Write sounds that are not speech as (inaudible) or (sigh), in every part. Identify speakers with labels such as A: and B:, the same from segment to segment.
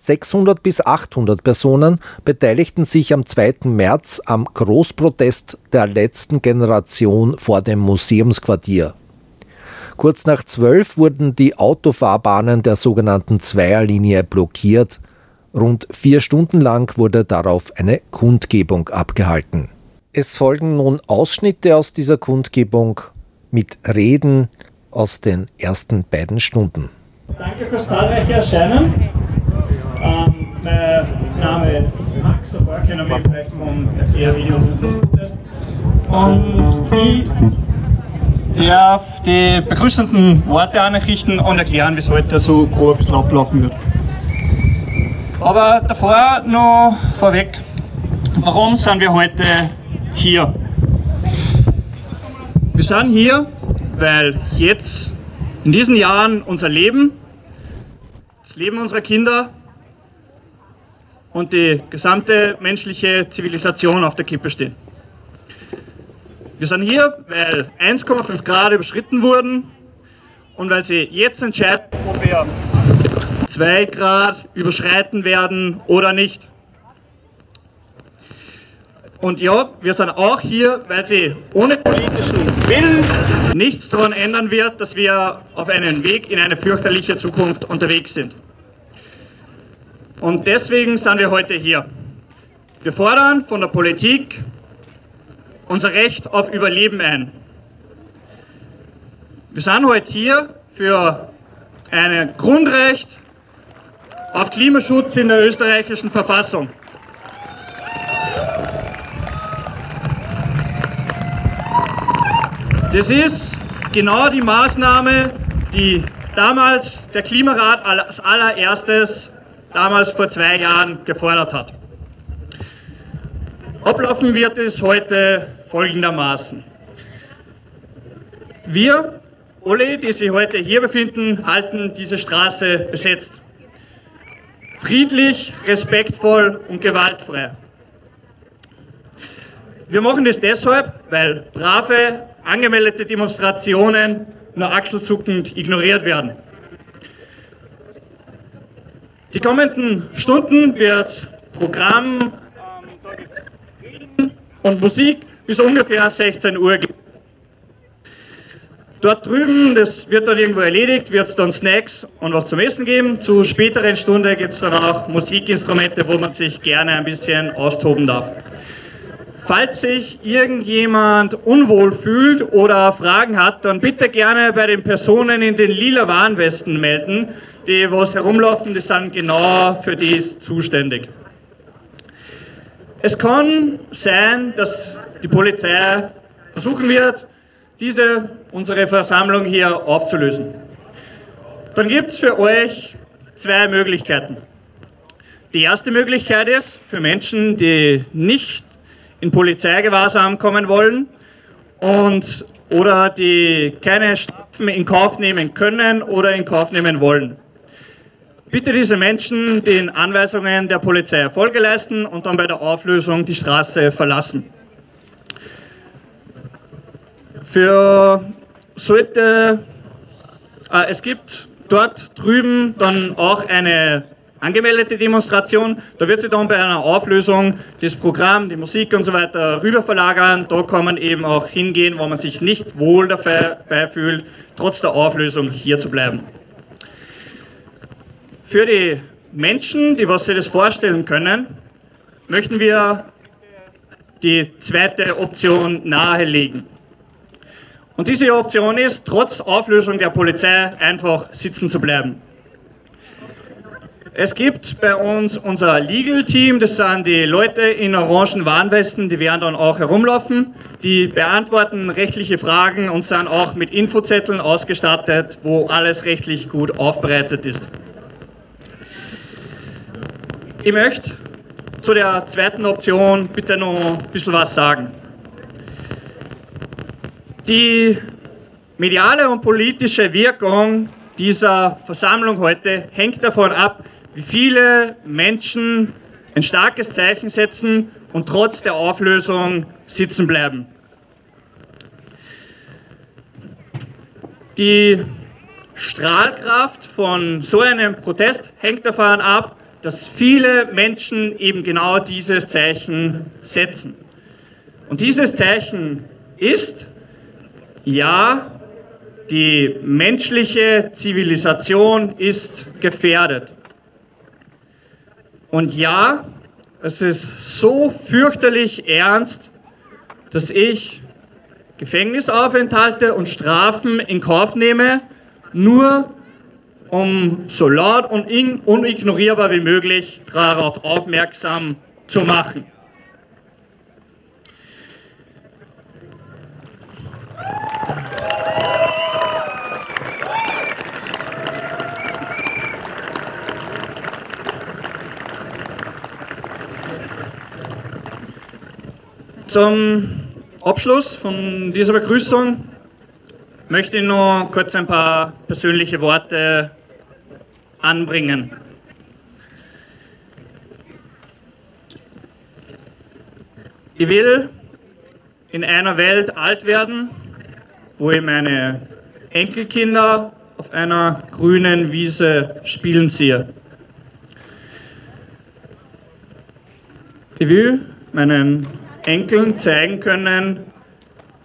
A: 600 bis 800 Personen beteiligten sich am 2. März am Großprotest der letzten Generation vor dem Museumsquartier. Kurz nach zwölf wurden die Autofahrbahnen der sogenannten Zweierlinie blockiert. Rund vier Stunden lang wurde darauf eine Kundgebung abgehalten. Es folgen nun Ausschnitte aus dieser Kundgebung mit Reden aus den ersten beiden Stunden.
B: Danke fürs zahlreiche Erscheinen. Ähm, mein Name ist Max, ein paar kennen mich vielleicht vom ER-Video und ich darf die begrüßenden Worte anrichten und erklären, wie es heute so grob ablaufen wird. Aber davor noch vorweg, warum sind wir heute hier? Wir sind hier, weil jetzt in diesen Jahren unser Leben, das Leben unserer Kinder und die gesamte menschliche Zivilisation auf der Kippe stehen. Wir sind hier, weil 1,5 Grad überschritten wurden und weil sie jetzt entscheiden, ob wir 2 Grad überschreiten werden oder nicht. Und ja, wir sind auch hier, weil sie ohne politischen Willen nichts daran ändern wird, dass wir auf einem Weg in eine fürchterliche Zukunft unterwegs sind. Und deswegen sind wir heute hier. Wir fordern von der Politik unser Recht auf Überleben ein. Wir sind heute hier für ein Grundrecht auf Klimaschutz in der österreichischen Verfassung. Das ist genau die Maßnahme, die damals der Klimarat als allererstes, damals vor zwei Jahren, gefordert hat. Ablaufen wird es heute folgendermaßen. Wir, alle, die sich heute hier befinden, halten diese Straße besetzt. Friedlich, respektvoll und gewaltfrei. Wir machen das deshalb, weil brave, angemeldete Demonstrationen nur achselzuckend ignoriert werden. Die kommenden Stunden wird Programm und Musik bis ungefähr 16 Uhr geben. Dort drüben, das wird dann irgendwo erledigt, wird es dann Snacks und was zum Essen geben. Zu späteren Stunden gibt es dann auch Musikinstrumente, wo man sich gerne ein bisschen austoben darf. Falls sich irgendjemand unwohl fühlt oder Fragen hat, dann bitte gerne bei den Personen in den lila Warnwesten melden, die was herumlaufen, die sind genau für dies zuständig. Es kann sein, dass die Polizei versuchen wird, diese, unsere Versammlung hier aufzulösen. Dann gibt es für euch zwei Möglichkeiten. Die erste Möglichkeit ist für Menschen, die nicht in Polizeigewahrsam kommen wollen und oder die keine Strafen in Kauf nehmen können oder in Kauf nehmen wollen. Bitte diese Menschen den Anweisungen der Polizei Folge leisten und dann bei der Auflösung die Straße verlassen. Für sollte, äh, es gibt dort drüben dann auch eine angemeldete Demonstration. Da wird sich dann bei einer Auflösung das Programm, die Musik und so weiter rüber verlagern. Da kann man eben auch hingehen, wo man sich nicht wohl dabei fühlt, trotz der Auflösung hier zu bleiben. Für die Menschen, die was sich das vorstellen können, möchten wir die zweite Option nahelegen. Und diese Option ist, trotz Auflösung der Polizei einfach sitzen zu bleiben. Es gibt bei uns unser Legal Team, das sind die Leute in orangen Warnwesten, die werden dann auch herumlaufen. Die beantworten rechtliche Fragen und sind auch mit Infozetteln ausgestattet, wo alles rechtlich gut aufbereitet ist. Ich möchte zu der zweiten Option bitte noch ein bisschen was sagen. Die mediale und politische Wirkung dieser Versammlung heute hängt davon ab, wie viele Menschen ein starkes Zeichen setzen und trotz der Auflösung sitzen bleiben. Die Strahlkraft von so einem Protest hängt davon ab, dass viele Menschen eben genau dieses Zeichen setzen. Und dieses Zeichen ist, ja, die menschliche Zivilisation ist gefährdet. Und ja, es ist so fürchterlich ernst, dass ich Gefängnisaufenthalte und Strafen in Kauf nehme, nur um so laut und unignorierbar wie möglich darauf aufmerksam zu machen. Zum Abschluss von dieser Begrüßung möchte ich noch kurz ein paar persönliche Worte anbringen. Ich will in einer Welt alt werden, wo ich meine Enkelkinder auf einer grünen Wiese spielen sehe. Ich will meinen Enkeln zeigen können,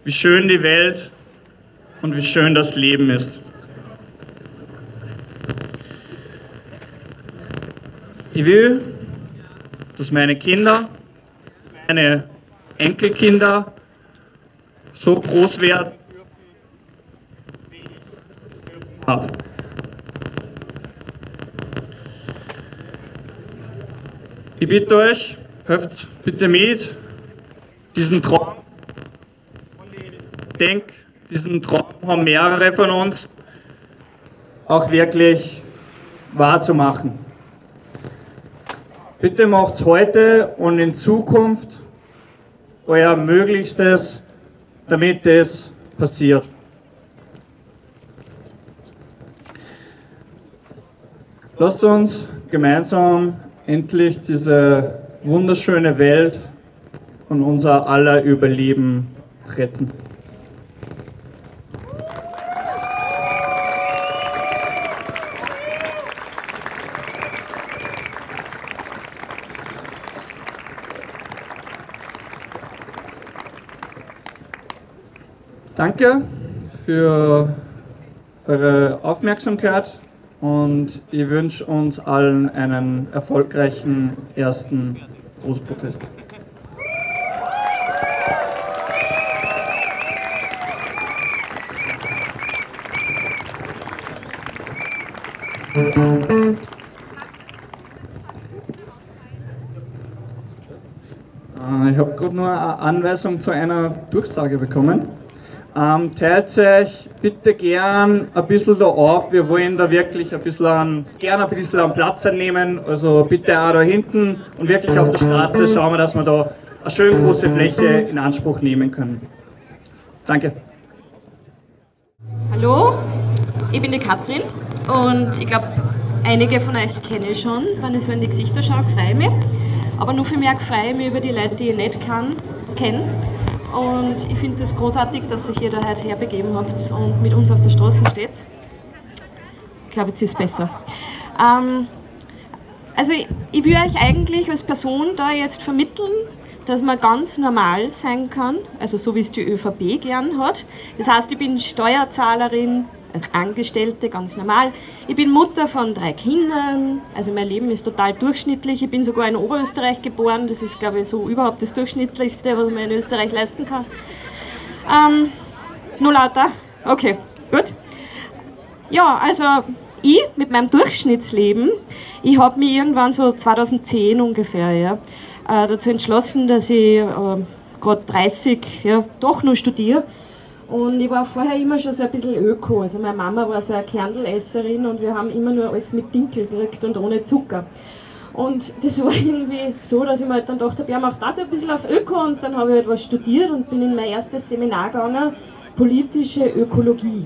B: wie schön die Welt und wie schön das Leben ist. Ich will, dass meine Kinder, meine Enkelkinder so groß werden, habe. Ich bitte euch, helft bitte mit, diesen Traum, ich denke, diesen Traum haben mehrere von uns, auch wirklich wahrzumachen. Bitte macht heute und in Zukunft euer Möglichstes, damit das passiert. Lasst uns gemeinsam endlich diese wunderschöne Welt und unser aller Überleben retten. Danke für eure Aufmerksamkeit und ich wünsche uns allen einen erfolgreichen ersten Großprotest. Äh, ich habe gerade nur eine Anweisung zu einer Durchsage bekommen. Ähm, teilt euch bitte gern ein bisschen da auf. Wir wollen da wirklich ein bisschen gern ein bisschen an Platz einnehmen. Also bitte auch da hinten und wirklich auf der Straße schauen wir, dass wir da eine schön große Fläche in Anspruch nehmen können. Danke.
C: Hallo, ich bin die Katrin und ich glaube, einige von euch kenne ich schon. Wenn ich so in die Gesichter schaue, freue ich mich. Aber nur viel mehr freue ich mich über die Leute, die ich nicht kenne und ich finde es das großartig, dass ihr hier da heute herbegeben habt und mit uns auf der Straße steht. Ich glaube, jetzt ist es besser. Ähm, also ich, ich will euch eigentlich als Person da jetzt vermitteln, dass man ganz normal sein kann, also so wie es die ÖVP gern hat. Das heißt, ich bin Steuerzahlerin, Angestellte, ganz normal. Ich bin Mutter von drei Kindern, also mein Leben ist total durchschnittlich. Ich bin sogar in Oberösterreich geboren, das ist, glaube ich, so überhaupt das Durchschnittlichste, was man in Österreich leisten kann. Ähm, nur lauter? Okay, gut. Ja, also ich mit meinem Durchschnittsleben, ich habe mich irgendwann so 2010 ungefähr ja, äh, dazu entschlossen, dass ich äh, gerade 30 ja, doch nur studiere und ich war vorher immer schon so ein bisschen öko. Also meine Mama war so eine Kernelesserin und wir haben immer nur alles mit Dinkel gekriegt und ohne Zucker. Und das war irgendwie so, dass ich mir halt dann gedacht habe, ja, machst du das ein bisschen auf Öko und dann habe ich halt was studiert und bin in mein erstes Seminar gegangen, politische Ökologie.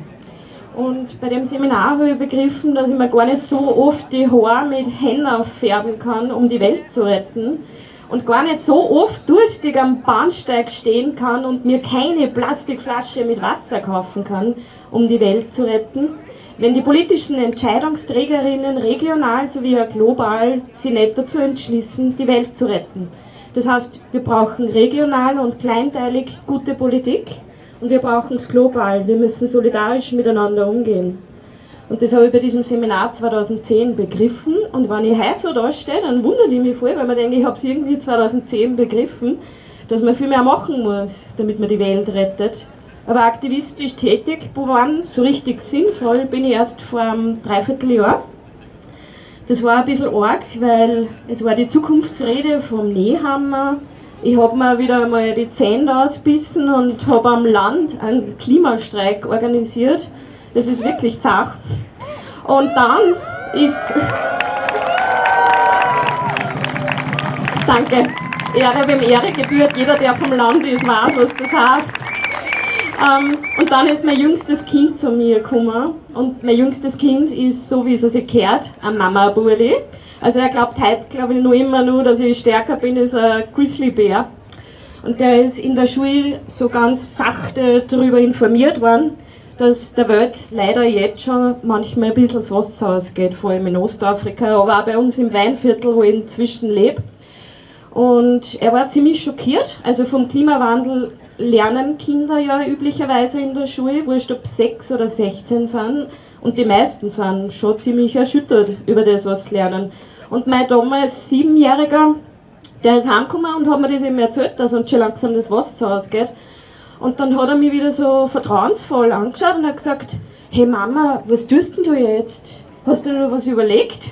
C: Und bei dem Seminar habe ich begriffen, dass ich mir gar nicht so oft die Haare mit Henna färben kann, um die Welt zu retten, und gar nicht so oft durstig am Bahnsteig stehen kann und mir keine Plastikflasche mit Wasser kaufen kann, um die Welt zu retten, wenn die politischen Entscheidungsträgerinnen regional sowie auch global sich nicht dazu entschließen, die Welt zu retten. Das heißt, wir brauchen regional und kleinteilig gute Politik und wir brauchen es global. Wir müssen solidarisch miteinander umgehen. Und das habe ich bei diesem Seminar 2010 begriffen. Und wenn ich heute so da stehe, dann wundert ich mich voll, weil man denke, ich habe es irgendwie 2010 begriffen, dass man viel mehr machen muss, damit man die Welt rettet. Aber aktivistisch tätig geworden, so richtig sinnvoll, bin ich erst vor einem Dreivierteljahr. Das war ein bisschen arg, weil es war die Zukunftsrede vom Nehammer. Ich habe mir wieder mal die Zähne ausbissen und habe am Land einen Klimastreik organisiert. Das ist wirklich zach. Und dann ist. Danke. Ehre wem Ehre gebührt. Jeder, der vom Land ist, weiß, was das heißt. Ähm, und dann ist mein jüngstes Kind zu mir gekommen. Und mein jüngstes Kind ist, so wie es sich gehört, ein Mama-Burli. Also er glaubt heute, glaube ich, noch immer nur, dass ich stärker bin als ein Grizzlybär. Und der ist in der Schule so ganz sachte darüber informiert worden, dass der Welt leider jetzt schon manchmal ein bisschen das Wasser ausgeht, vor allem in Ostafrika, aber auch bei uns im Weinviertel, wo ich inzwischen lebe. Und er war ziemlich schockiert. Also vom Klimawandel lernen Kinder ja üblicherweise in der Schule, wurscht ob 6 oder 16 sind. Und die meisten sind schon ziemlich erschüttert über das, was sie lernen. Und mein damals Siebenjähriger, der ist heimgekommen und hat mir das eben erzählt, dass uns schon langsam das Wasser ausgeht. Und dann hat er mich wieder so vertrauensvoll angeschaut und hat gesagt, hey Mama, was tust denn du jetzt? Hast du dir was überlegt?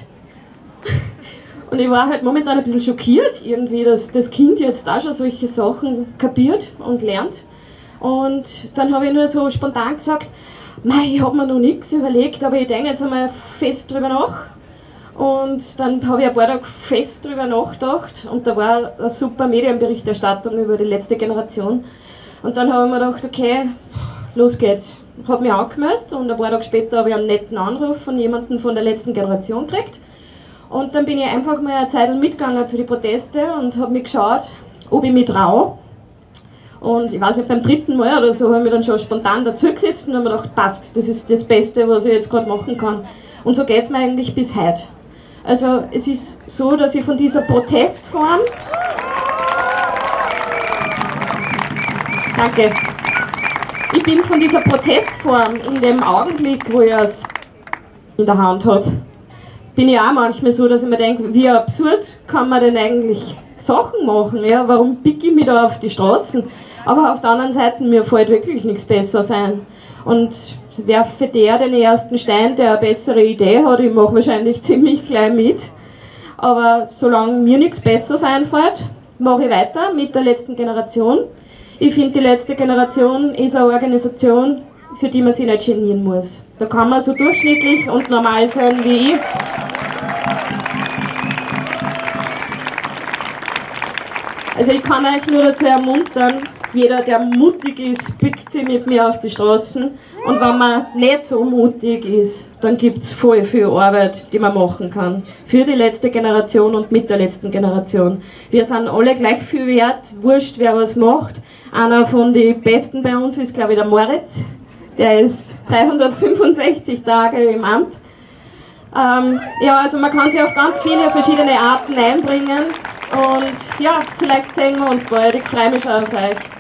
C: (laughs) Und ich war halt momentan ein bisschen schockiert, irgendwie, dass das Kind jetzt auch schon solche Sachen kapiert und lernt. Und dann habe ich nur so spontan gesagt, Mei, ich habe mir noch nichts überlegt, aber ich denke jetzt einmal fest drüber nach. Und dann habe ich ein paar Tage fest drüber nachgedacht und da war eine super Medienberichterstattung über die letzte Generation. Und dann habe ich mir gedacht, okay, los geht's. Habe mich angemeldet und ein paar Tage später habe ich einen netten Anruf von jemandem von der letzten Generation gekriegt und dann bin ich einfach mal eine Zeit mitgegangen zu den Protesten und habe mich geschaut, ob ich mich traue. Und ich weiß nicht, beim dritten Mal oder so habe ich mich dann schon spontan dazugesetzt und habe mir gedacht, passt, das ist das Beste, was ich jetzt gerade machen kann. Und so geht es mir eigentlich bis heute. Also es ist so, dass ich von dieser Protestform... Danke. Ich bin von dieser Protestform in dem Augenblick, wo ich es in der Hand habe, bin ich auch manchmal so, dass ich mir denke, wie absurd kann man denn eigentlich Sachen machen? Ja? Warum picke ich mich da auf die Straßen? Aber auf der anderen Seite, mir fällt wirklich nichts besser sein. Und werfe der den ersten Stein, der eine bessere Idee hat, ich mache wahrscheinlich (laughs) ziemlich gleich mit. Aber solange mir nichts Besseres einfällt, mache ich weiter mit der letzten Generation. Ich finde, die letzte Generation ist eine Organisation, für die man sich nicht genieren muss. Da kann man so durchschnittlich und normal sein wie ich. Also ich kann euch nur dazu ermuntern, jeder, der mutig ist, pickt sich mit mir auf die Straßen. Und wenn man nicht so mutig ist, dann gibt es voll viel Arbeit, die man machen kann. Für die letzte Generation und mit der letzten Generation. Wir sind alle gleich viel wert, wurscht wer was macht. Einer von den Besten bei uns ist, glaube ich, der Moritz. Der ist 365 Tage im Amt. Ähm, ja, also man kann sich auf ganz viele verschiedene Arten einbringen. Und ja, vielleicht sehen wir uns bald. Ich freue mich schon auf euch.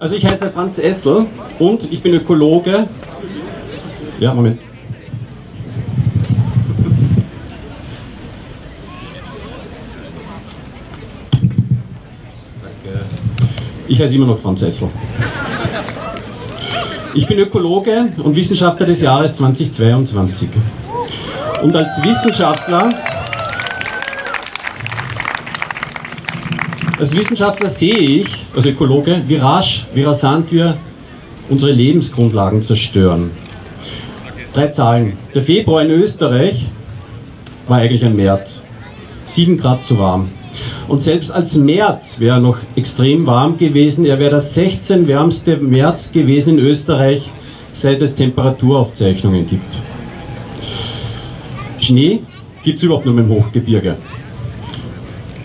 D: Also ich heiße Franz Essel und ich bin Ökologe. Ja, Moment. Ich heiße immer noch Franz Essel. Ich bin Ökologe und Wissenschaftler des Jahres 2022. Und als Wissenschaftler, als Wissenschaftler sehe ich, als Ökologe, wie rasch, wie rasant wir unsere Lebensgrundlagen zerstören. Drei Zahlen. Der Februar in Österreich war eigentlich ein März. Sieben Grad zu warm. Und selbst als März wäre er noch extrem warm gewesen. Er wäre der 16 wärmste März gewesen in Österreich, seit es Temperaturaufzeichnungen gibt. Schnee gibt es überhaupt nur im Hochgebirge.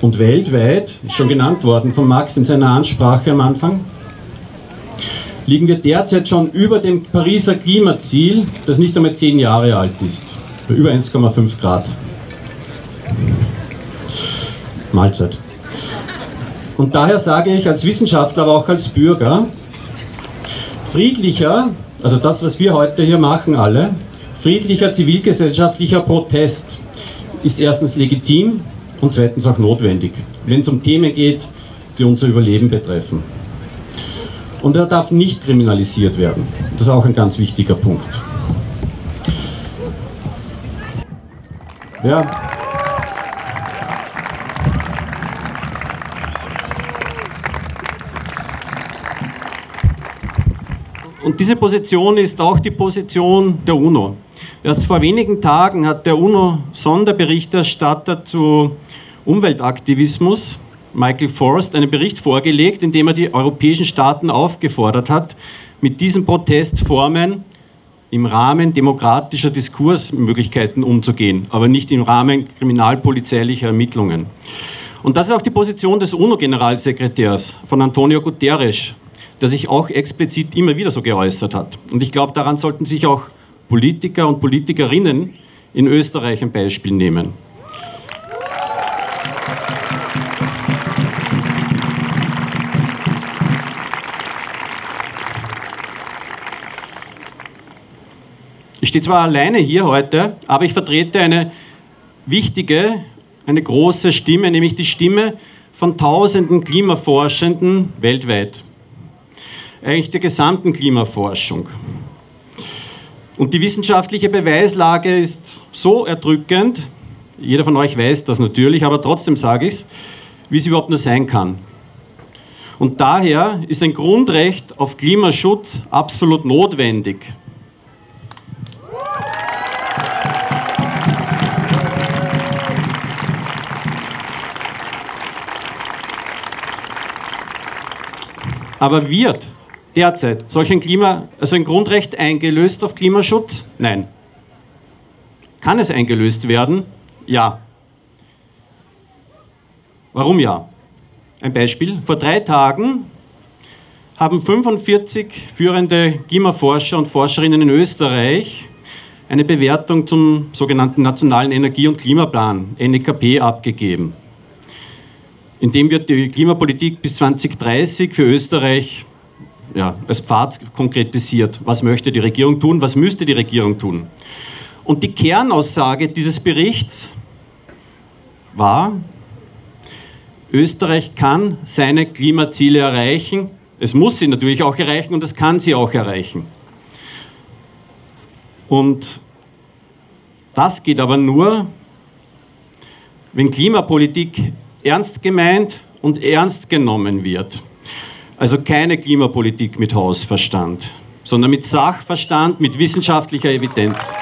D: Und weltweit, schon genannt worden von Max in seiner Ansprache am Anfang, liegen wir derzeit schon über dem Pariser Klimaziel, das nicht einmal zehn Jahre alt ist, über 1,5 Grad. Mahlzeit. Und daher sage ich als Wissenschaftler, aber auch als Bürger, friedlicher, also das, was wir heute hier machen alle, friedlicher zivilgesellschaftlicher Protest ist erstens legitim und zweitens auch notwendig, wenn es um Themen geht, die unser Überleben betreffen. Und er darf nicht kriminalisiert werden. Das ist auch ein ganz wichtiger Punkt. Ja. Und diese Position ist auch die Position der UNO. Erst vor wenigen Tagen hat der UNO-Sonderberichterstatter zu Umweltaktivismus, Michael Forst, einen Bericht vorgelegt, in dem er die europäischen Staaten aufgefordert hat, mit diesen Protestformen im Rahmen demokratischer Diskursmöglichkeiten umzugehen, aber nicht im Rahmen kriminalpolizeilicher Ermittlungen. Und das ist auch die Position des UNO-Generalsekretärs von Antonio Guterres, der sich auch explizit immer wieder so geäußert hat. Und ich glaube, daran sollten sich auch Politiker und Politikerinnen in Österreich ein Beispiel nehmen. Stehe zwar alleine hier heute, aber ich vertrete eine wichtige, eine große Stimme, nämlich die Stimme von tausenden Klimaforschenden weltweit. Eigentlich der gesamten Klimaforschung. Und die wissenschaftliche Beweislage ist so erdrückend, jeder von euch weiß das natürlich, aber trotzdem sage ich es, wie es überhaupt nur sein kann. Und daher ist ein Grundrecht auf Klimaschutz absolut notwendig. Aber wird derzeit solch ein Klima, also ein Grundrecht eingelöst auf Klimaschutz? Nein. Kann es eingelöst werden? Ja. Warum ja? Ein Beispiel. Vor drei Tagen haben 45 führende Klimaforscher und Forscherinnen in Österreich eine Bewertung zum sogenannten Nationalen Energie- und Klimaplan, NEKP, abgegeben. In dem wird die Klimapolitik bis 2030 für Österreich ja, als Pfad konkretisiert. Was möchte die Regierung tun? Was müsste die Regierung tun? Und die Kernaussage dieses Berichts war, Österreich kann seine Klimaziele erreichen. Es muss sie natürlich auch erreichen und es kann sie auch erreichen. Und das geht aber nur, wenn Klimapolitik ernst gemeint und ernst genommen wird. Also keine Klimapolitik mit Hausverstand, sondern mit Sachverstand, mit wissenschaftlicher Evidenz.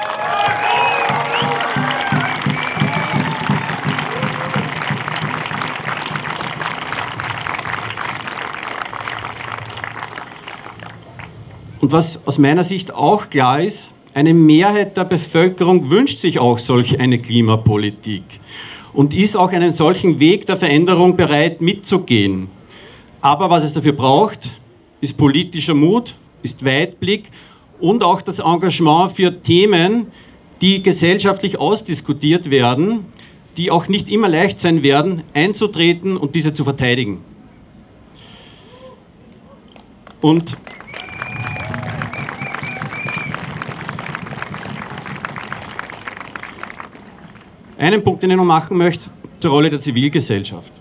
D: Und was aus meiner Sicht auch klar ist, eine Mehrheit der Bevölkerung wünscht sich auch solch eine Klimapolitik und ist auch einen solchen Weg der Veränderung bereit mitzugehen. Aber was es dafür braucht, ist politischer Mut, ist Weitblick und auch das Engagement für Themen, die gesellschaftlich ausdiskutiert werden, die auch nicht immer leicht sein werden, einzutreten und diese zu verteidigen. Und einen Punkt, den ich noch machen möchte, zur Rolle der Zivilgesellschaft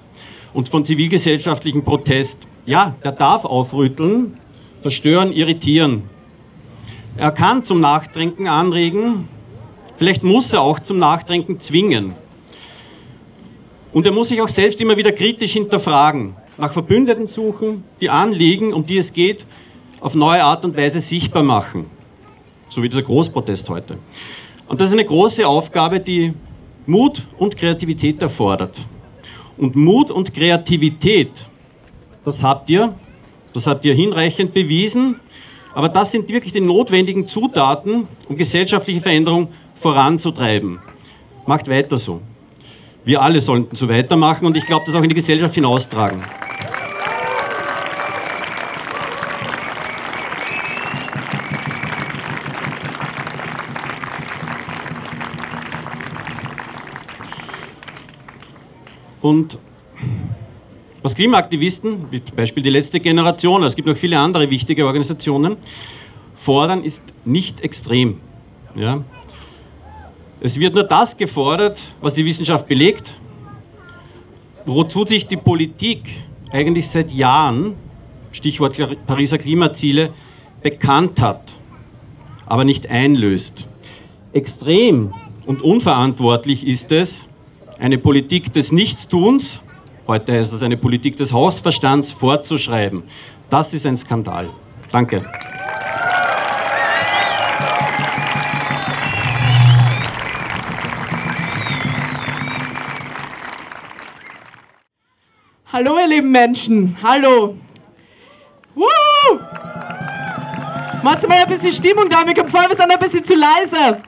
D: und von zivilgesellschaftlichem Protest. Ja, der darf aufrütteln, verstören, irritieren. Er kann zum Nachdenken anregen, vielleicht muss er auch zum Nachdenken zwingen. Und er muss sich auch selbst immer wieder kritisch hinterfragen, nach Verbündeten suchen, die Anliegen, um die es geht, auf neue Art und Weise sichtbar machen. So wie dieser Großprotest heute. Und das ist eine große Aufgabe, die Mut und Kreativität erfordert. Und Mut und Kreativität, das habt ihr, das habt ihr hinreichend bewiesen, aber das sind wirklich die notwendigen Zutaten, um gesellschaftliche Veränderung voranzutreiben. Macht weiter so. Wir alle sollten so weitermachen und ich glaube, das auch in die Gesellschaft hinaustragen. Und was Klimaaktivisten, wie zum Beispiel die letzte Generation, es gibt noch viele andere wichtige Organisationen, fordern, ist nicht extrem. Ja? Es wird nur das gefordert, was die Wissenschaft belegt, wozu sich die Politik eigentlich seit Jahren, Stichwort Pariser Klimaziele, bekannt hat, aber nicht einlöst. Extrem und unverantwortlich ist es, eine Politik des Nichtstuns, heute heißt das eine Politik des Hausverstands, vorzuschreiben. Das ist ein Skandal. Danke.
E: Hallo ihr lieben Menschen, hallo. Woo! Macht mal ein bisschen Stimmung da, mir kommt vor, wir sind ein bisschen zu leise.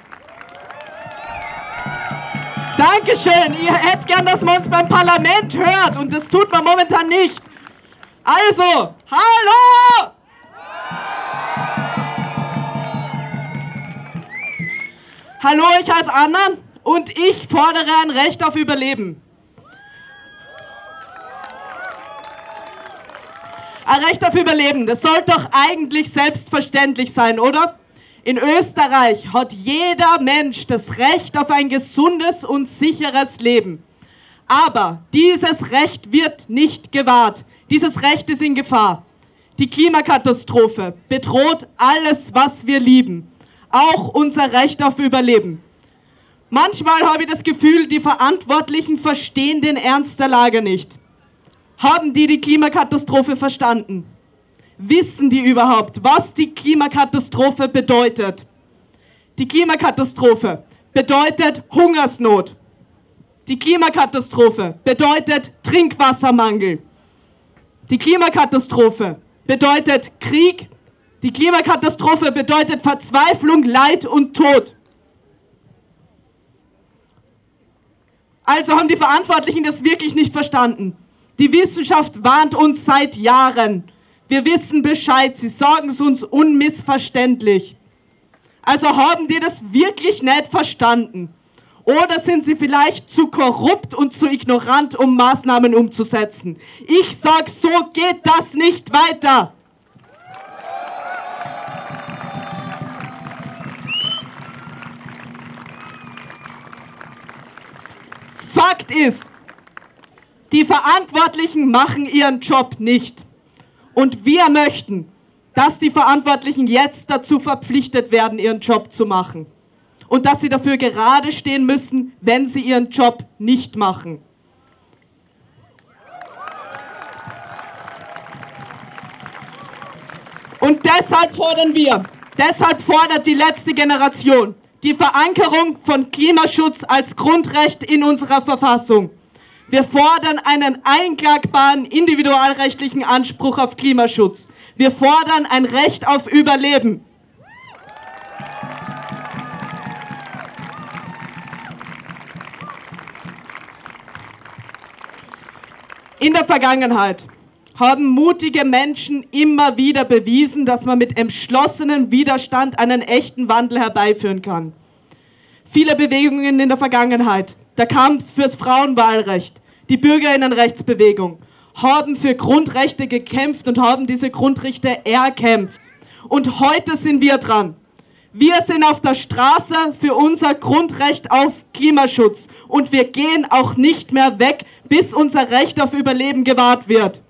E: Dankeschön. Ihr hättet gern, dass man uns beim Parlament hört und das tut man momentan nicht. Also, hallo! Hallo, ich heiße Anna und ich fordere ein Recht auf Überleben. Ein Recht auf Überleben, das sollte doch eigentlich selbstverständlich sein, oder? In Österreich hat jeder Mensch das Recht auf ein gesundes und sicheres Leben. Aber dieses Recht wird nicht gewahrt. Dieses Recht ist in Gefahr. Die Klimakatastrophe bedroht alles, was wir lieben. Auch unser Recht auf Überleben. Manchmal habe ich das Gefühl, die Verantwortlichen verstehen den Ernst der Lage nicht. Haben die die Klimakatastrophe verstanden? Wissen die überhaupt, was die Klimakatastrophe bedeutet? Die Klimakatastrophe bedeutet Hungersnot. Die Klimakatastrophe bedeutet Trinkwassermangel. Die Klimakatastrophe bedeutet Krieg. Die Klimakatastrophe bedeutet Verzweiflung, Leid und Tod. Also haben die Verantwortlichen das wirklich nicht verstanden. Die Wissenschaft warnt uns seit Jahren. Wir wissen Bescheid, sie sagen es uns unmissverständlich. Also haben die das wirklich nicht verstanden? Oder sind sie vielleicht zu korrupt und zu ignorant, um Maßnahmen umzusetzen? Ich sag, so geht das nicht weiter. Fakt ist, die Verantwortlichen machen ihren Job nicht. Und wir möchten, dass die Verantwortlichen jetzt dazu verpflichtet werden, ihren Job zu machen. Und dass sie dafür gerade stehen müssen, wenn sie ihren Job nicht machen. Und deshalb fordern wir, deshalb fordert die letzte Generation die Verankerung von Klimaschutz als Grundrecht in unserer Verfassung. Wir fordern einen einklagbaren individualrechtlichen Anspruch auf Klimaschutz. Wir fordern ein Recht auf Überleben. In der Vergangenheit haben mutige Menschen immer wieder bewiesen, dass man mit entschlossenem Widerstand einen echten Wandel herbeiführen kann. Viele Bewegungen in der Vergangenheit der Kampf fürs Frauenwahlrecht, die Bürgerinnenrechtsbewegung haben für Grundrechte gekämpft und haben diese Grundrechte erkämpft. Und heute sind wir dran. Wir sind auf der Straße für unser Grundrecht auf Klimaschutz und wir gehen auch nicht mehr weg, bis unser Recht auf Überleben gewahrt wird.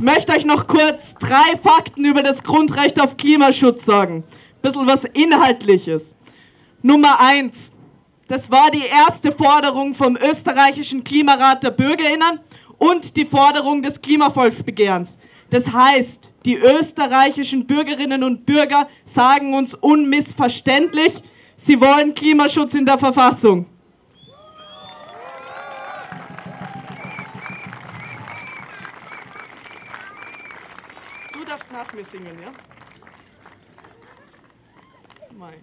E: Ich möchte euch noch kurz drei Fakten über das Grundrecht auf Klimaschutz sagen. Bisschen was Inhaltliches. Nummer eins. Das war die erste Forderung vom österreichischen Klimarat der BürgerInnen und die Forderung des Klimavolksbegehrens. Das heißt, die österreichischen Bürgerinnen und Bürger sagen uns unmissverständlich, sie wollen Klimaschutz in der Verfassung. Nach mir singen, ja? Mei.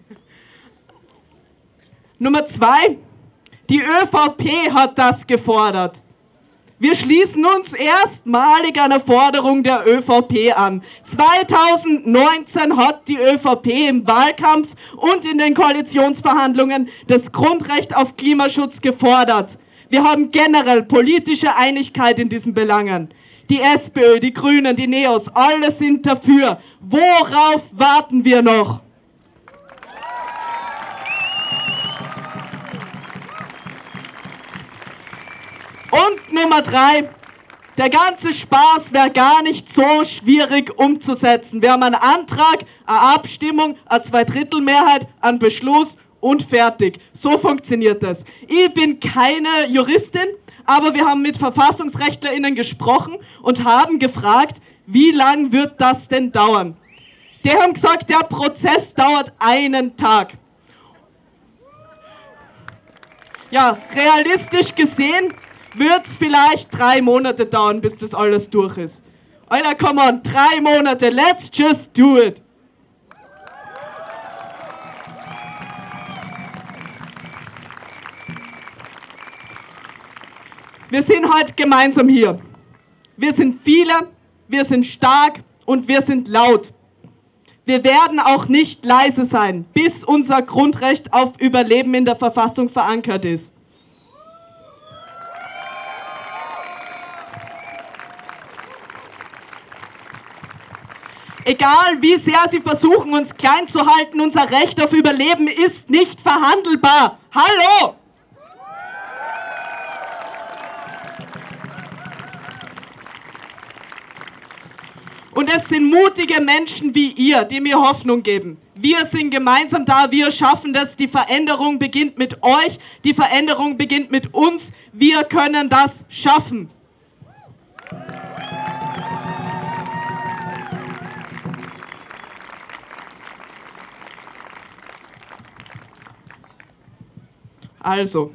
E: Nummer zwei, die ÖVP hat das gefordert. Wir schließen uns erstmalig einer Forderung der ÖVP an. 2019 hat die ÖVP im Wahlkampf und in den Koalitionsverhandlungen das Grundrecht auf Klimaschutz gefordert. Wir haben generell politische Einigkeit in diesen Belangen. Die SPÖ, die Grünen, die Neos, alle sind dafür. Worauf warten wir noch? Und Nummer drei, der ganze Spaß wäre gar nicht so schwierig umzusetzen. Wir haben einen Antrag, eine Abstimmung, eine Zweidrittelmehrheit, einen Beschluss und fertig. So funktioniert das. Ich bin keine Juristin, aber wir haben mit VerfassungsrechtlerInnen gesprochen und haben gefragt, wie lang wird das denn dauern? Die haben gesagt, der Prozess dauert einen Tag. Ja, realistisch gesehen wird es vielleicht drei Monate dauern, bis das alles durch ist. Alter, come on, drei Monate, let's just do it. Wir sind heute gemeinsam hier. Wir sind viele, wir sind stark und wir sind laut. Wir werden auch nicht leise sein, bis unser Grundrecht auf Überleben in der Verfassung verankert ist. Egal wie sehr sie versuchen, uns klein zu halten, unser Recht auf Überleben ist nicht verhandelbar. Hallo! Und es sind mutige Menschen wie ihr, die mir Hoffnung geben. Wir sind gemeinsam da, wir schaffen das. Die Veränderung beginnt mit euch, die Veränderung beginnt mit uns. Wir können das schaffen. Also,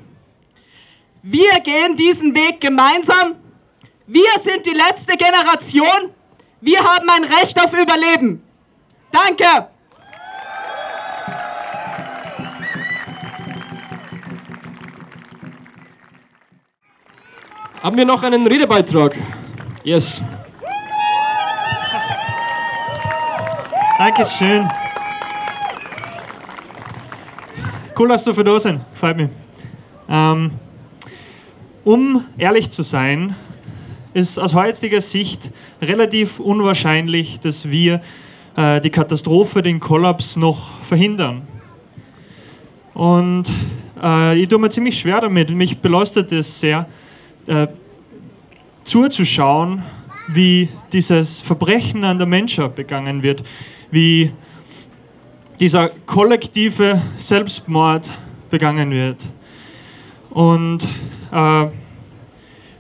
E: wir gehen diesen Weg gemeinsam. Wir sind die letzte Generation. Wir haben ein Recht auf Überleben. Danke.
F: Haben wir noch einen Redebeitrag? Yes.
G: Dankeschön. Cool, dass du für da sind. Freut mich. Ähm, um ehrlich zu sein, ist aus heutiger Sicht relativ unwahrscheinlich, dass wir äh, die Katastrophe, den Kollaps noch verhindern. Und äh, ich tue mir ziemlich schwer damit. Mich belastet es sehr, äh, zuzuschauen, wie dieses Verbrechen an der Menschheit begangen wird, wie dieser kollektive Selbstmord begangen wird. Und äh,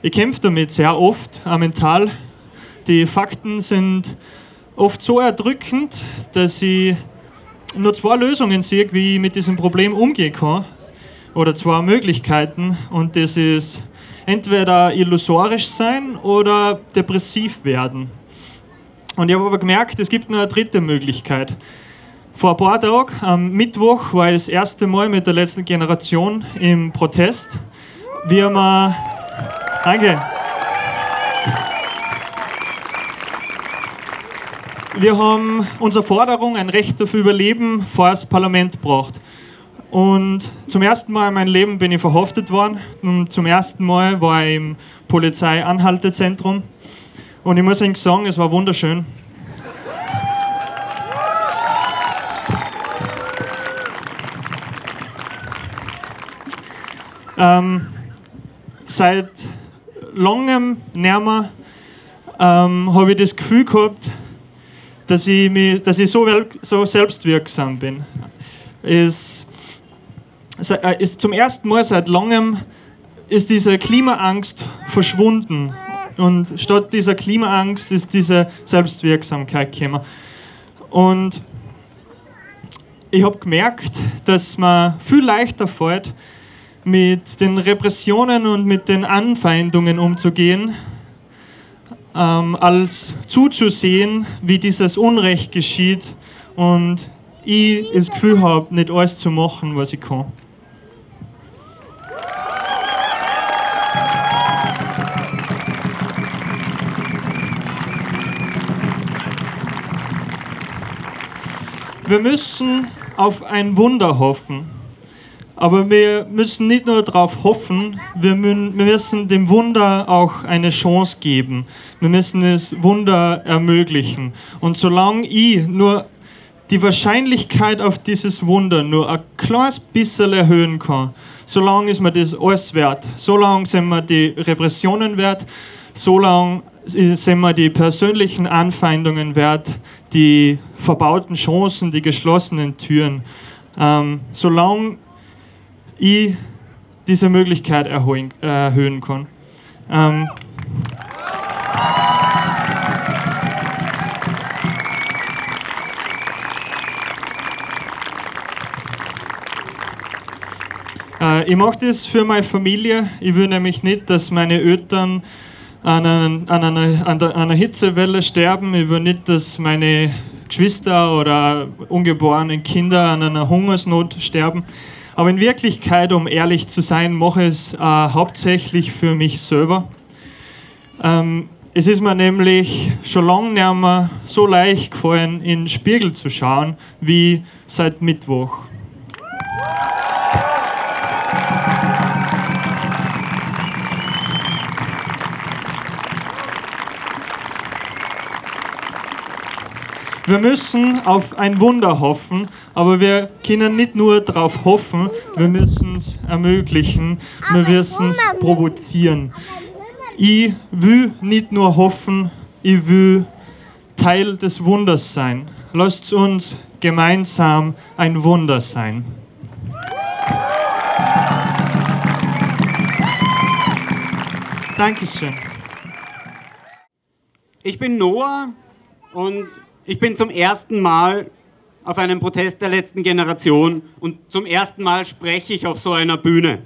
G: ich kämpfe damit sehr oft, auch mental. Die Fakten sind oft so erdrückend, dass ich nur zwei Lösungen sehe, wie ich mit diesem Problem umgehen kann. Oder zwei Möglichkeiten. Und das ist entweder illusorisch sein oder depressiv werden. Und ich habe aber gemerkt, es gibt nur eine dritte Möglichkeit. Vor ein paar Tagen, am Mittwoch, war ich das erste Mal mit der letzten Generation im Protest. Wir haben. Danke. Wir haben unsere Forderung, ein Recht auf Überleben, vor das Parlament gebracht. Und zum ersten Mal in meinem Leben bin ich verhaftet worden. Und zum ersten Mal war ich im Polizeianhaltezentrum. Und ich muss Ihnen sagen, es war wunderschön. Ähm, seit langem näher ähm, habe ich das Gefühl gehabt, dass ich, mich, dass ich so, so selbstwirksam bin. Es äh, ist zum ersten Mal seit langem ist diese Klimaangst verschwunden. Und statt dieser Klimaangst ist diese Selbstwirksamkeit gekommen. Und ich habe gemerkt, dass man viel leichter fällt, mit den Repressionen und mit den Anfeindungen umzugehen, ähm, als zuzusehen, wie dieses Unrecht geschieht und ich das Gefühl habe, nicht alles zu machen, was ich kann. Wir müssen auf ein Wunder hoffen. Aber wir müssen nicht nur darauf hoffen, wir müssen dem Wunder auch eine Chance geben. Wir müssen das Wunder ermöglichen. Und solange ich nur die Wahrscheinlichkeit auf dieses Wunder nur ein kleines bisschen erhöhen kann, solange ist mir das alles wert. Solange sind wir die Repressionen wert, solange sind wir die persönlichen Anfeindungen wert, die verbauten Chancen, die geschlossenen Türen. Ähm, solange ich diese Möglichkeit erhöhen, erhöhen kann. Ähm, äh, ich mache das für meine Familie. Ich will nämlich nicht, dass meine Eltern an, einer, an, einer, an einer Hitzewelle sterben. Ich will nicht, dass meine Geschwister oder ungeborenen Kinder an einer Hungersnot sterben. Aber in Wirklichkeit, um ehrlich zu sein, mache ich es äh, hauptsächlich für mich selber. Ähm, es ist mir nämlich schon lange nicht mehr so leicht gefallen, in den Spiegel zu schauen, wie seit Mittwoch. Wir müssen auf ein Wunder hoffen, aber wir können nicht nur darauf hoffen, wir müssen es ermöglichen, wir müssen es provozieren. Ich will nicht nur hoffen, ich will Teil des Wunders sein. Lasst uns gemeinsam ein Wunder sein. Dankeschön.
H: Ich bin Noah und ich bin zum ersten Mal auf einem Protest der letzten Generation und zum ersten Mal spreche ich auf so einer Bühne.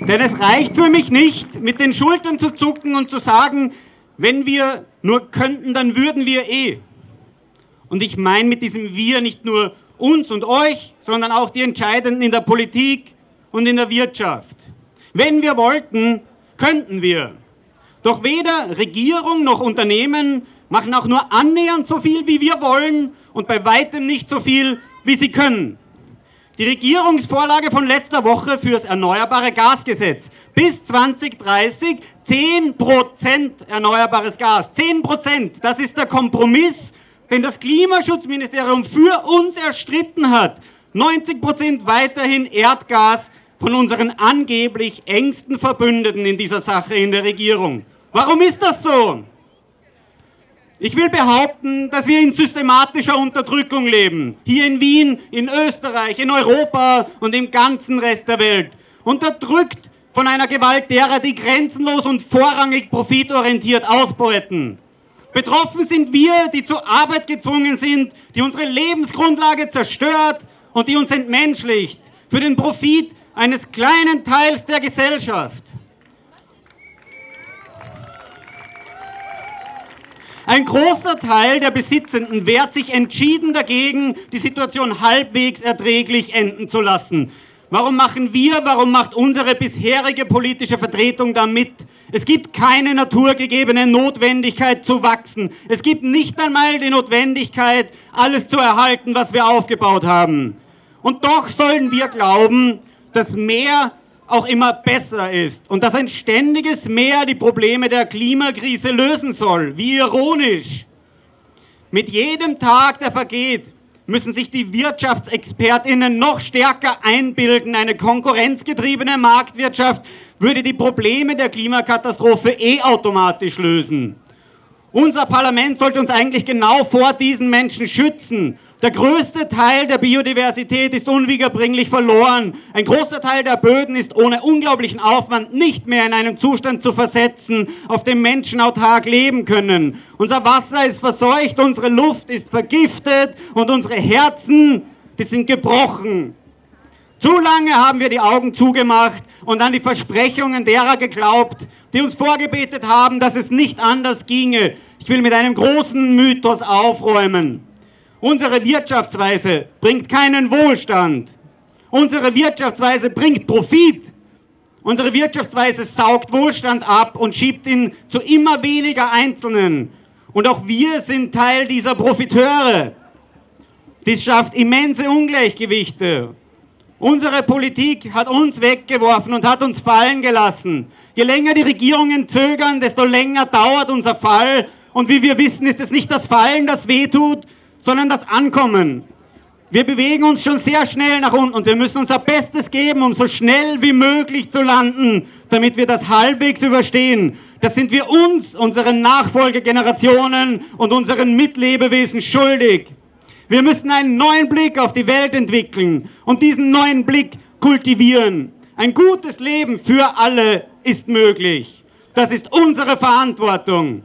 H: Denn es reicht für mich nicht, mit den Schultern zu zucken und zu sagen, wenn wir nur könnten, dann würden wir eh. Und ich meine mit diesem Wir nicht nur uns und euch, sondern auch die Entscheidenden in der Politik und in der Wirtschaft. Wenn wir wollten, könnten wir. Doch weder Regierung noch Unternehmen machen auch nur annähernd so viel, wie wir wollen und bei weitem nicht so viel, wie sie können. Die Regierungsvorlage von letzter Woche fürs Erneuerbare Gasgesetz. Bis 2030 10% erneuerbares Gas. 10%, das ist der Kompromiss, den das Klimaschutzministerium für uns erstritten hat. 90% weiterhin Erdgas von unseren angeblich engsten Verbündeten in dieser Sache in der Regierung. Warum ist das so? Ich will behaupten, dass wir in systematischer Unterdrückung leben. Hier in Wien, in Österreich, in Europa und im ganzen Rest der Welt. Unterdrückt von einer Gewalt derer, die grenzenlos und vorrangig profitorientiert ausbeuten. Betroffen sind wir, die zur Arbeit gezwungen sind, die unsere Lebensgrundlage zerstört und die uns entmenschlicht. Für den Profit eines kleinen Teils der Gesellschaft. Ein großer Teil der Besitzenden wehrt sich entschieden dagegen, die Situation halbwegs erträglich enden zu lassen. Warum machen wir, warum macht unsere bisherige politische Vertretung da mit? Es gibt keine naturgegebene Notwendigkeit zu wachsen. Es gibt nicht einmal die Notwendigkeit, alles zu erhalten, was wir aufgebaut haben. Und doch sollen wir glauben, dass mehr auch immer besser ist und dass ein ständiges Mehr die Probleme der Klimakrise lösen soll. Wie ironisch. Mit jedem Tag, der vergeht, müssen sich die Wirtschaftsexpertinnen noch stärker einbilden, eine konkurrenzgetriebene Marktwirtschaft würde die Probleme der Klimakatastrophe eh automatisch lösen. Unser Parlament sollte uns eigentlich genau vor diesen Menschen schützen der größte Teil der Biodiversität ist unwiederbringlich verloren. Ein großer Teil der Böden ist ohne unglaublichen Aufwand nicht mehr in einen Zustand zu versetzen, auf dem Menschen autark leben können. Unser Wasser ist verseucht, unsere Luft ist vergiftet und unsere Herzen, die sind gebrochen. Zu lange haben wir die Augen zugemacht und an die Versprechungen derer geglaubt, die uns vorgebetet haben, dass es nicht anders ginge. Ich will mit einem großen Mythos aufräumen. Unsere Wirtschaftsweise bringt keinen Wohlstand. Unsere Wirtschaftsweise bringt Profit. Unsere Wirtschaftsweise saugt Wohlstand ab und schiebt ihn zu immer weniger Einzelnen. Und auch wir sind Teil dieser Profiteure. Dies schafft immense Ungleichgewichte. Unsere Politik hat uns weggeworfen und hat uns fallen gelassen. Je länger die Regierungen zögern, desto länger dauert unser Fall. Und wie wir wissen, ist es nicht das Fallen, das wehtut, sondern das Ankommen. Wir bewegen uns schon sehr schnell nach unten und wir müssen unser Bestes geben, um so schnell wie möglich zu landen, damit wir das halbwegs überstehen. Das sind wir uns, unseren Nachfolgegenerationen und unseren Mitlebewesen schuldig. Wir müssen einen neuen Blick auf die Welt entwickeln und diesen neuen Blick kultivieren. Ein gutes Leben für alle ist möglich. Das ist unsere Verantwortung.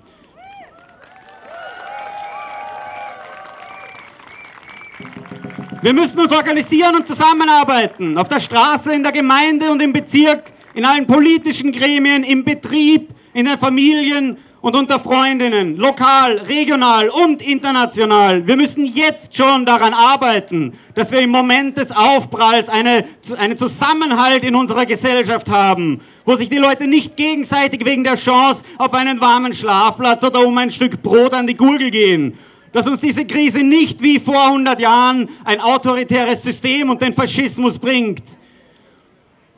H: Wir müssen uns organisieren und zusammenarbeiten. Auf der Straße, in der Gemeinde und im Bezirk, in allen politischen Gremien, im Betrieb, in den Familien und unter Freundinnen, lokal, regional und international. Wir müssen jetzt schon daran arbeiten, dass wir im Moment des Aufpralls eine, einen Zusammenhalt in unserer Gesellschaft haben, wo sich die Leute nicht gegenseitig wegen der Chance auf einen warmen Schlafplatz oder um ein Stück Brot an die Gurgel gehen dass uns diese Krise nicht wie vor 100 Jahren ein autoritäres System und den Faschismus bringt.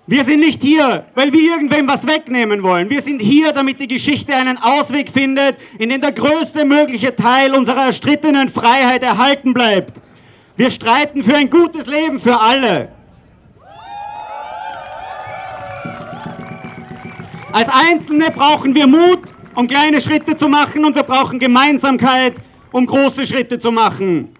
H: Wir sind nicht hier, weil wir irgendwem was wegnehmen wollen. Wir sind hier, damit die Geschichte einen Ausweg findet, in dem der größte mögliche Teil unserer erstrittenen Freiheit erhalten bleibt. Wir streiten für ein gutes Leben für alle. Als Einzelne brauchen wir Mut, um kleine Schritte zu machen und wir brauchen Gemeinsamkeit, um große Schritte zu machen.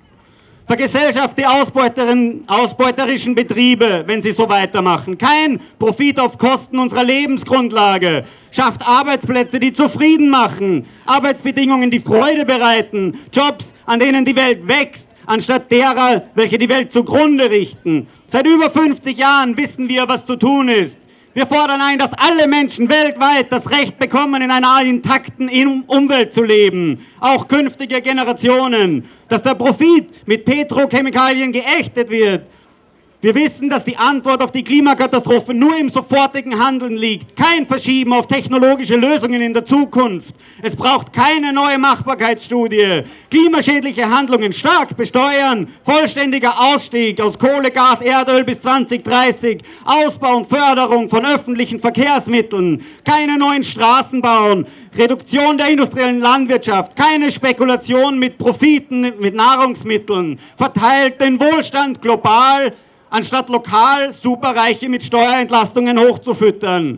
H: Vergesellschaft die ausbeuterischen Betriebe, wenn sie so weitermachen. Kein Profit auf Kosten unserer Lebensgrundlage. Schafft Arbeitsplätze, die zufrieden machen. Arbeitsbedingungen, die Freude bereiten. Jobs, an denen die Welt wächst, anstatt derer, welche die Welt zugrunde richten. Seit über 50 Jahren wissen wir, was zu tun ist. Wir fordern ein, dass alle Menschen weltweit das Recht bekommen, in einer intakten Umwelt zu leben, auch künftige Generationen, dass der Profit mit Petrochemikalien geächtet wird, wir wissen, dass die Antwort auf die Klimakatastrophe nur im sofortigen Handeln liegt. Kein Verschieben auf technologische Lösungen in der Zukunft. Es braucht keine neue Machbarkeitsstudie. Klimaschädliche Handlungen stark besteuern. Vollständiger Ausstieg aus Kohle, Gas, Erdöl bis 2030. Ausbau und Förderung von öffentlichen Verkehrsmitteln. Keine neuen Straßen bauen. Reduktion der industriellen Landwirtschaft, keine Spekulation mit Profiten, mit Nahrungsmitteln, verteilt den Wohlstand global, anstatt lokal Superreiche mit Steuerentlastungen hochzufüttern.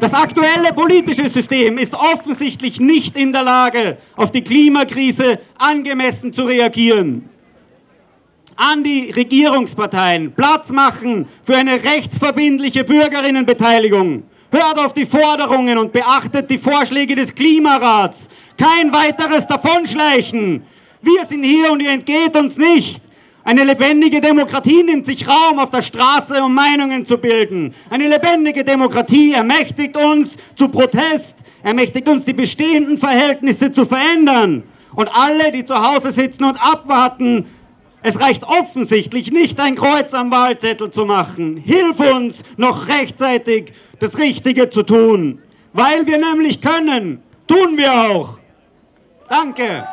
H: Das aktuelle politische System ist offensichtlich nicht in der Lage, auf die Klimakrise angemessen zu reagieren. An die Regierungsparteien Platz machen für eine rechtsverbindliche Bürgerinnenbeteiligung. Hört auf die Forderungen und beachtet die Vorschläge des Klimarats. Kein weiteres Davonschleichen. Wir sind hier und ihr entgeht uns nicht. Eine lebendige Demokratie nimmt sich Raum auf der Straße, um Meinungen zu bilden. Eine lebendige Demokratie ermächtigt uns zu Protest, ermächtigt uns, die bestehenden Verhältnisse zu verändern. Und alle, die zu Hause sitzen und abwarten, es reicht offensichtlich nicht, ein Kreuz am Wahlzettel zu machen. Hilf uns, noch rechtzeitig das Richtige zu tun. Weil wir nämlich können, tun wir auch. Danke.